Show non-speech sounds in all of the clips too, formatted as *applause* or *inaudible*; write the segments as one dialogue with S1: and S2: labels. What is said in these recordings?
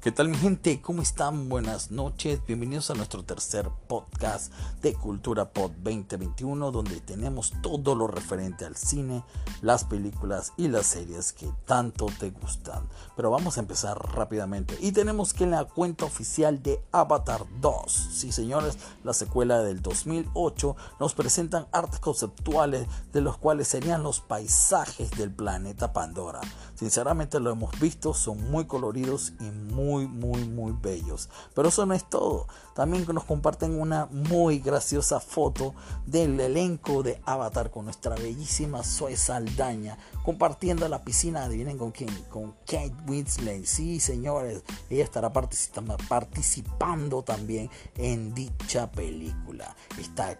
S1: ¿Qué tal mi gente? ¿Cómo están? Buenas noches. Bienvenidos a nuestro tercer podcast de Cultura Pod 2021 donde tenemos todo lo referente al cine, las películas y las series que tanto te gustan. Pero vamos a empezar rápidamente y tenemos que en la cuenta oficial de Avatar 2, sí señores, la secuela del 2008, nos presentan artes conceptuales de los cuales serían los paisajes del planeta Pandora. Sinceramente lo hemos visto, son muy coloridos y muy muy, muy, muy bellos. Pero eso no es todo. También nos comparten una muy graciosa foto del elenco de Avatar con nuestra bellísima Zoe Saldaña compartiendo la piscina. Adivinen con quién, con Kate Winslet. Sí, señores, ella estará participando también en dicha película. Está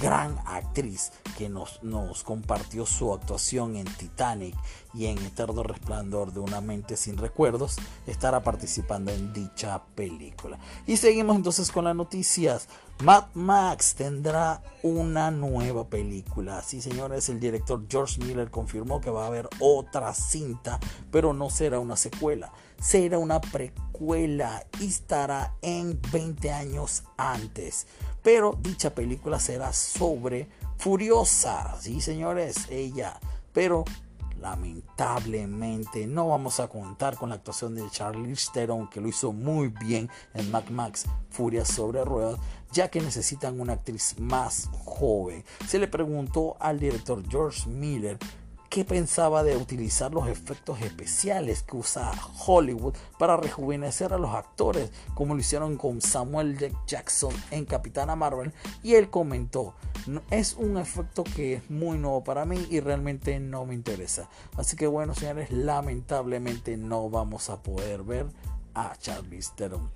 S1: gran actriz que nos, nos compartió su actuación en Titanic y en Eterno Resplandor de una mente sin recuerdos, estará participando en dicha película. Y seguimos entonces con las noticias. Mad Max tendrá una nueva película. Sí, señores, el director George Miller confirmó que va a haber otra cinta, pero no será una secuela, será una precuela y estará en 20 años antes. Pero dicha película será sobre Furiosa, sí, señores, ella. Pero lamentablemente no vamos a contar con la actuación de Charlize Theron que lo hizo muy bien en Mad Max Furia sobre ruedas ya que necesitan una actriz más joven. Se le preguntó al director George Miller qué pensaba de utilizar los efectos especiales que usa Hollywood para rejuvenecer a los actores, como lo hicieron con Samuel Jackson en Capitana Marvel, y él comentó, es un efecto que es muy nuevo para mí y realmente no me interesa. Así que bueno, señores, lamentablemente no vamos a poder ver a Charlize Theron.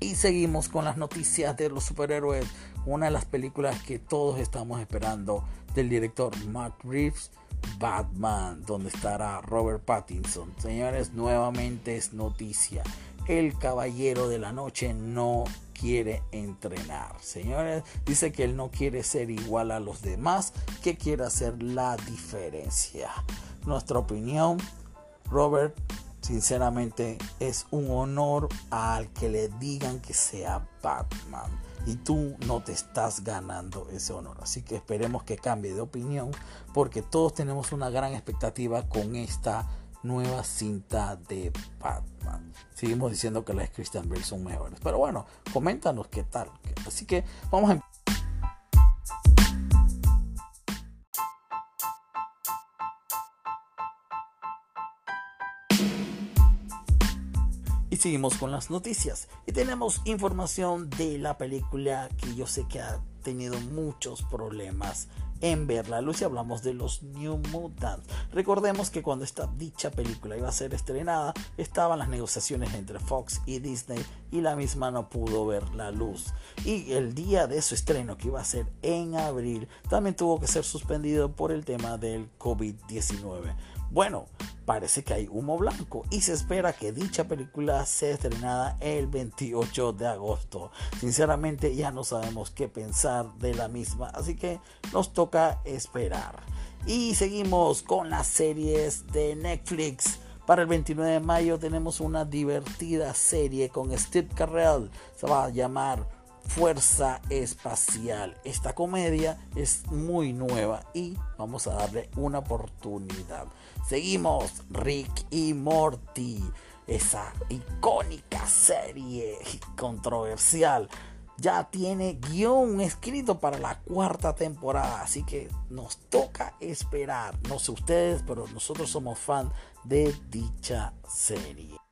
S1: Y seguimos con las noticias de los superhéroes, una de las películas que todos estamos esperando del director Matt Reeves Batman, donde estará Robert Pattinson. Señores, nuevamente es noticia. El caballero de la noche no quiere entrenar. Señores, dice que él no quiere ser igual a los demás, que quiere hacer la diferencia. Nuestra opinión, Robert, sinceramente es un honor al que le digan que sea Batman y tú no te estás ganando ese honor. Así que esperemos que cambie de opinión porque todos tenemos una gran expectativa con esta nueva cinta de Batman. Seguimos diciendo que las Christian Bale son mejores. Pero bueno, coméntanos qué tal. Así que vamos a Y seguimos con las noticias. Y tenemos información de la película que yo sé que ha tenido muchos problemas en ver la luz y hablamos de los New Mutants. Recordemos que cuando esta dicha película iba a ser estrenada, estaban las negociaciones entre Fox y Disney y la misma no pudo ver la luz. Y el día de su estreno, que iba a ser en abril, también tuvo que ser suspendido por el tema del COVID-19. Bueno, parece que hay humo blanco y se espera que dicha película sea estrenada el 28 de agosto. Sinceramente ya no sabemos qué pensar de la misma, así que nos toca esperar. Y seguimos con las series de Netflix. Para el 29 de mayo tenemos una divertida serie con Steve Carell. Se va a llamar Fuerza Espacial. Esta comedia es muy nueva y vamos a darle una oportunidad. Seguimos Rick y Morty, esa icónica serie controversial. Ya tiene guion escrito para la cuarta temporada, así que nos toca esperar. No sé ustedes, pero nosotros somos fan de dicha serie.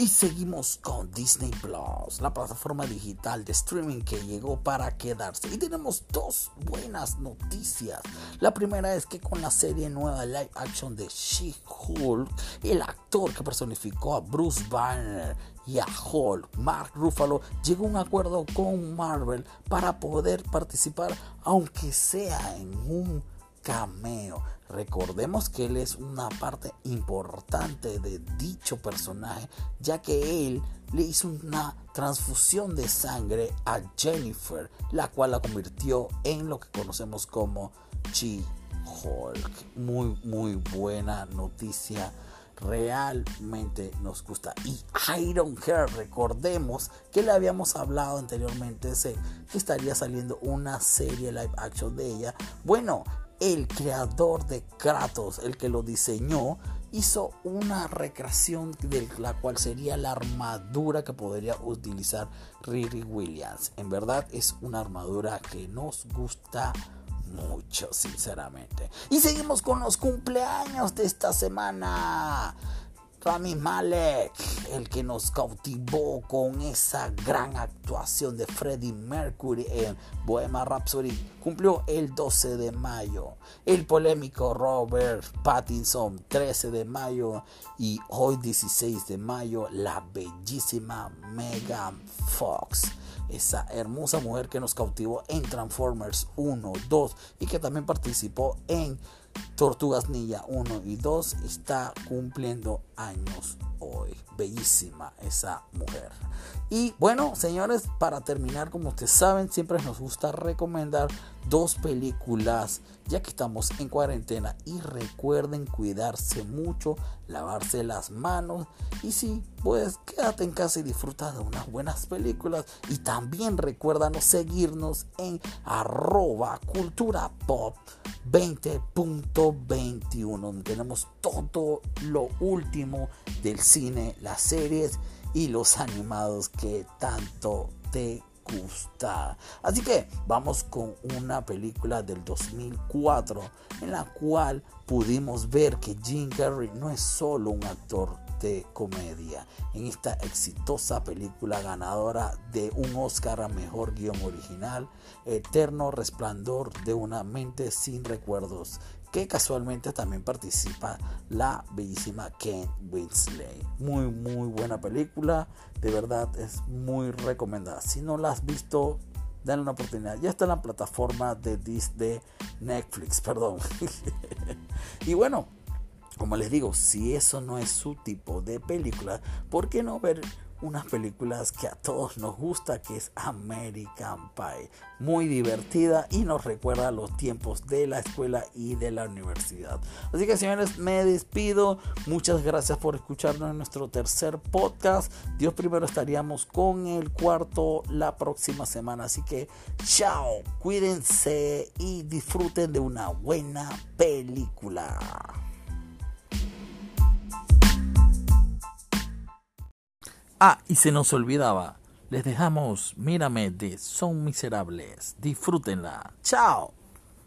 S1: Y seguimos con Disney Plus, la plataforma digital de streaming que llegó para quedarse. Y tenemos dos buenas noticias. La primera es que con la serie nueva live action de She-Hulk, el actor que personificó a Bruce Banner y a Hulk, Mark Ruffalo, llegó a un acuerdo con Marvel para poder participar, aunque sea en un cameo. Recordemos que él es una parte importante de dicho personaje, ya que él le hizo una transfusión de sangre a Jennifer, la cual la convirtió en lo que conocemos como She-Hulk. Muy, muy buena noticia realmente nos gusta. Y Iron Hair, recordemos que le habíamos hablado anteriormente que estaría saliendo una serie live action de ella. Bueno, el creador de Kratos, el que lo diseñó, hizo una recreación de la cual sería la armadura que podría utilizar Riri Williams. En verdad es una armadura que nos gusta mucho, sinceramente. Y seguimos con los cumpleaños de esta semana. Rami Malek, el que nos cautivó con esa gran actuación de Freddie Mercury en Bohemian Rhapsody, cumplió el 12 de mayo. El polémico Robert Pattinson, 13 de mayo. Y hoy, 16 de mayo, la bellísima Megan Fox esa hermosa mujer que nos cautivó en Transformers 1, 2 y que también participó en Tortugas Ninja 1 y 2 está cumpliendo años hoy. Bellísima esa mujer. Y bueno, señores, para terminar, como ustedes saben, siempre nos gusta recomendar dos películas ya que estamos en cuarentena. Y recuerden cuidarse mucho, lavarse las manos. Y si pues quédate en casa y disfruta de unas buenas películas. Y también recuérdanos seguirnos en arroba cultura pop 20.21 donde tenemos todo lo último del cine, las series y los animados que tanto te Así que vamos con una película del 2004 en la cual pudimos ver que Jim Carrey no es solo un actor de comedia. En esta exitosa película ganadora de un Oscar a Mejor Guión Original, Eterno Resplandor de una mente sin recuerdos, que casualmente también participa la bellísima Ken Winslet. Muy, muy buena película, de verdad es muy recomendada. Si no la has visto, dale una oportunidad. Ya está en la plataforma de, de Netflix, *laughs* perdón. y bueno, como les digo, si eso no es su tipo de película, ¿por qué no ver unas películas que a todos nos gusta, que es American Pie. Muy divertida y nos recuerda los tiempos de la escuela y de la universidad. Así que señores, me despido. Muchas gracias por escucharnos en nuestro tercer podcast. Dios primero estaríamos con el cuarto la próxima semana. Así que chao, cuídense y disfruten de una buena película. Ah, y se nos olvidaba, les dejamos Mírame de Son Miserables. Disfrútenla. Chao.